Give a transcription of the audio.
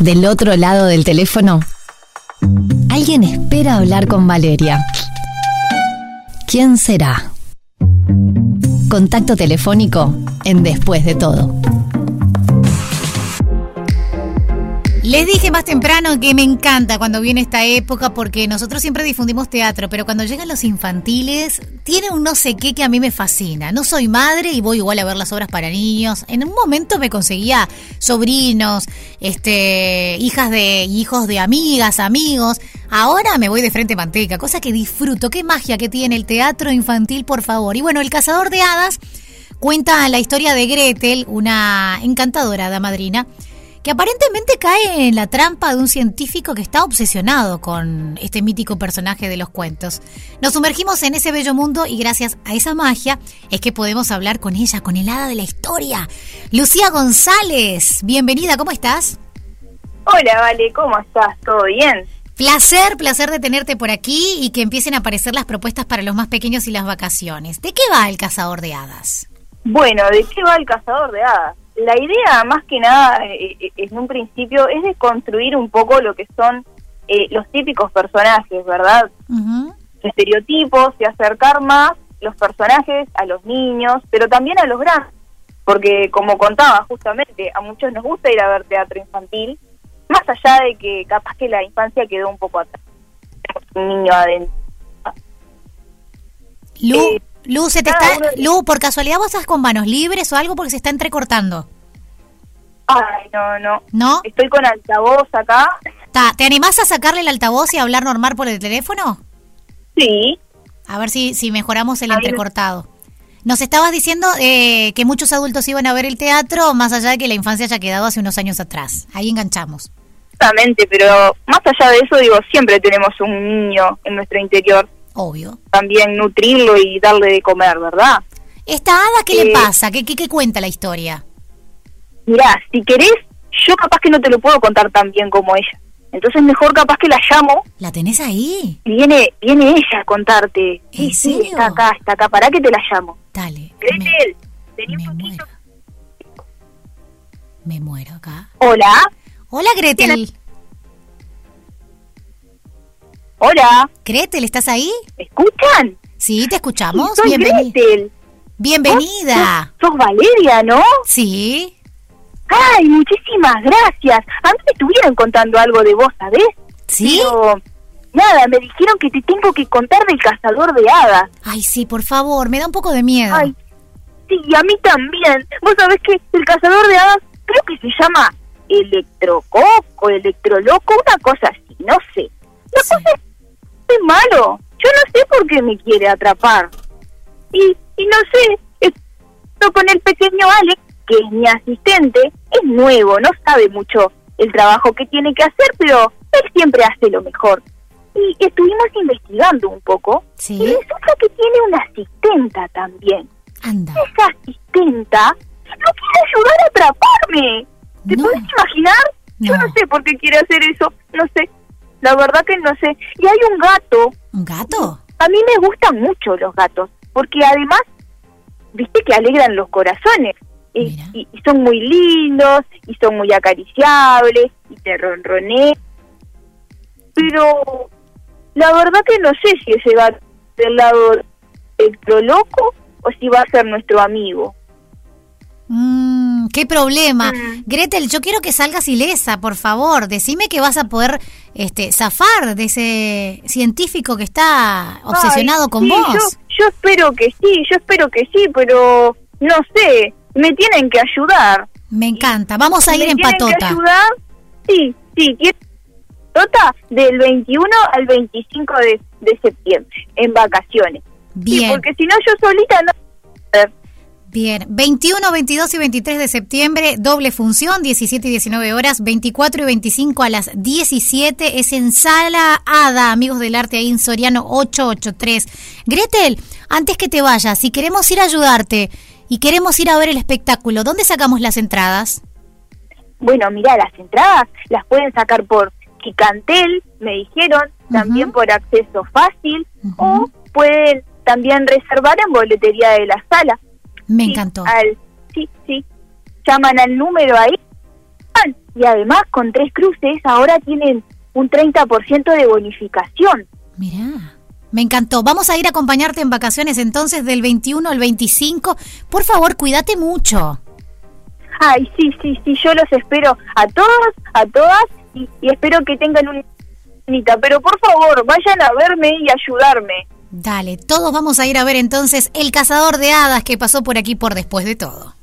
Del otro lado del teléfono, alguien espera hablar con Valeria. ¿Quién será? Contacto telefónico en Después de todo. Les dije más temprano que me encanta cuando viene esta época porque nosotros siempre difundimos teatro, pero cuando llegan los infantiles tiene un no sé qué que a mí me fascina. No soy madre y voy igual a ver las obras para niños. En un momento me conseguía sobrinos, este, hijas de hijos de amigas, amigos. Ahora me voy de frente manteca, cosa que disfruto. Qué magia que tiene el teatro infantil, por favor. Y bueno, El cazador de hadas cuenta la historia de Gretel, una encantadora damadrina madrina que aparentemente cae en la trampa de un científico que está obsesionado con este mítico personaje de los cuentos. Nos sumergimos en ese bello mundo y gracias a esa magia es que podemos hablar con ella, con el hada de la historia. Lucía González, bienvenida, ¿cómo estás? Hola, Vale, ¿cómo estás? ¿Todo bien? Placer, placer de tenerte por aquí y que empiecen a aparecer las propuestas para los más pequeños y las vacaciones. ¿De qué va el cazador de hadas? Bueno, ¿de qué va el cazador de hadas? La idea, más que nada, eh, eh, en un principio, es de construir un poco lo que son eh, los típicos personajes, ¿verdad? Estereotipos y acercar más los personajes a los niños, pero también a los grandes. Porque, como contaba justamente, a muchos nos gusta ir a ver teatro infantil, más allá de que capaz que la infancia quedó un poco atrás. Un niño adentro. Lu, Lu, se te está, Lu, por casualidad vos estás con manos libres o algo porque se está entrecortando. Ay, no, no. ¿No? Estoy con altavoz acá. ¿Te animás a sacarle el altavoz y hablar normal por el teléfono? Sí. A ver si, si mejoramos el entrecortado. Nos estabas diciendo eh, que muchos adultos iban a ver el teatro, más allá de que la infancia haya quedado hace unos años atrás. Ahí enganchamos. Exactamente, pero más allá de eso, digo, siempre tenemos un niño en nuestro interior Obvio. También nutrirlo y darle de comer, ¿verdad? ¿Esta hada qué le eh, pasa? ¿Qué, ¿Qué, cuenta la historia? Mirá, si querés, yo capaz que no te lo puedo contar tan bien como ella. Entonces mejor capaz que la llamo. ¿La tenés ahí? Viene, viene ella a contarte. sí, sí, está acá, está acá. ¿Para que te la llamo? Dale. Gretel, me, me muero. Me muero acá. Hola. Hola, Gretel. Hola. Gretel, ¿estás ahí? ¿Me escuchan? Sí, te escuchamos. soy Bienvenida. Bienvenida. ¿Sos, Valeria, ¿no? Sí. Ay, muchísimas gracias. A mí me estuvieron contando algo de vos, ¿sabés? Sí. Pero, nada, me dijeron que te tengo que contar del cazador de hadas. Ay, sí, por favor, me da un poco de miedo. Ay, sí, a mí también. Vos sabés que el cazador de hadas creo que se llama Electrococo, Electroloco, una cosa así, no sé. No qué me quiere atrapar. Y, y no sé, esto con el pequeño Alex, que es mi asistente, es nuevo, no sabe mucho el trabajo que tiene que hacer, pero él siempre hace lo mejor. Y estuvimos investigando un poco. ¿Sí? Y resulta que tiene una asistenta también. Anda. Esa asistenta no quiere ayudar a atraparme. ¿Te puedes imaginar? Yo no sé por qué quiere hacer eso. No sé. La verdad que no sé. Y hay un gato. ¿Un gato? A mí me gustan mucho los gatos, porque además, viste que alegran los corazones. Y, son muy lindos, y son muy acariciables, y te ronronean. Pero la verdad que no sé si ese va del lado del loco o si va a ser nuestro amigo. Qué problema. Mm. Gretel, yo quiero que salgas ilesa, por favor. Decime que vas a poder este, zafar de ese científico que está obsesionado con vos. Yo, espero que sí, yo espero que sí, pero no sé, me tienen que ayudar. Me encanta. Vamos a ir en patota. ayudar? Sí, sí, patota del 21 al 25 de, de septiembre, en vacaciones. Bien. porque si no, yo solita no. Bien, 21, 22 y 23 de septiembre, doble función, 17 y 19 horas, 24 y 25 a las 17, es en Sala Ada, amigos del arte ahí en Soriano 883. Gretel, antes que te vayas, si queremos ir a ayudarte y queremos ir a ver el espectáculo, ¿dónde sacamos las entradas? Bueno, mira, las entradas las pueden sacar por Chicantel, me dijeron, también por acceso fácil, o pueden también reservar en boletería de la sala. Me encantó. sí, sí. Llaman al número ahí y además con tres cruces ahora tienen un 30% de bonificación. Mirá. Me encantó. Vamos a ir a acompañarte en vacaciones entonces del 21 al 25. Por favor, cuídate mucho. Ay, sí, sí, sí, yo los espero a todos, a todas y, y espero que tengan un pero por favor, vayan a verme y ayudarme. Dale, todos vamos a ir a ver entonces El Cazador de Hadas que pasó por aquí por después de todo.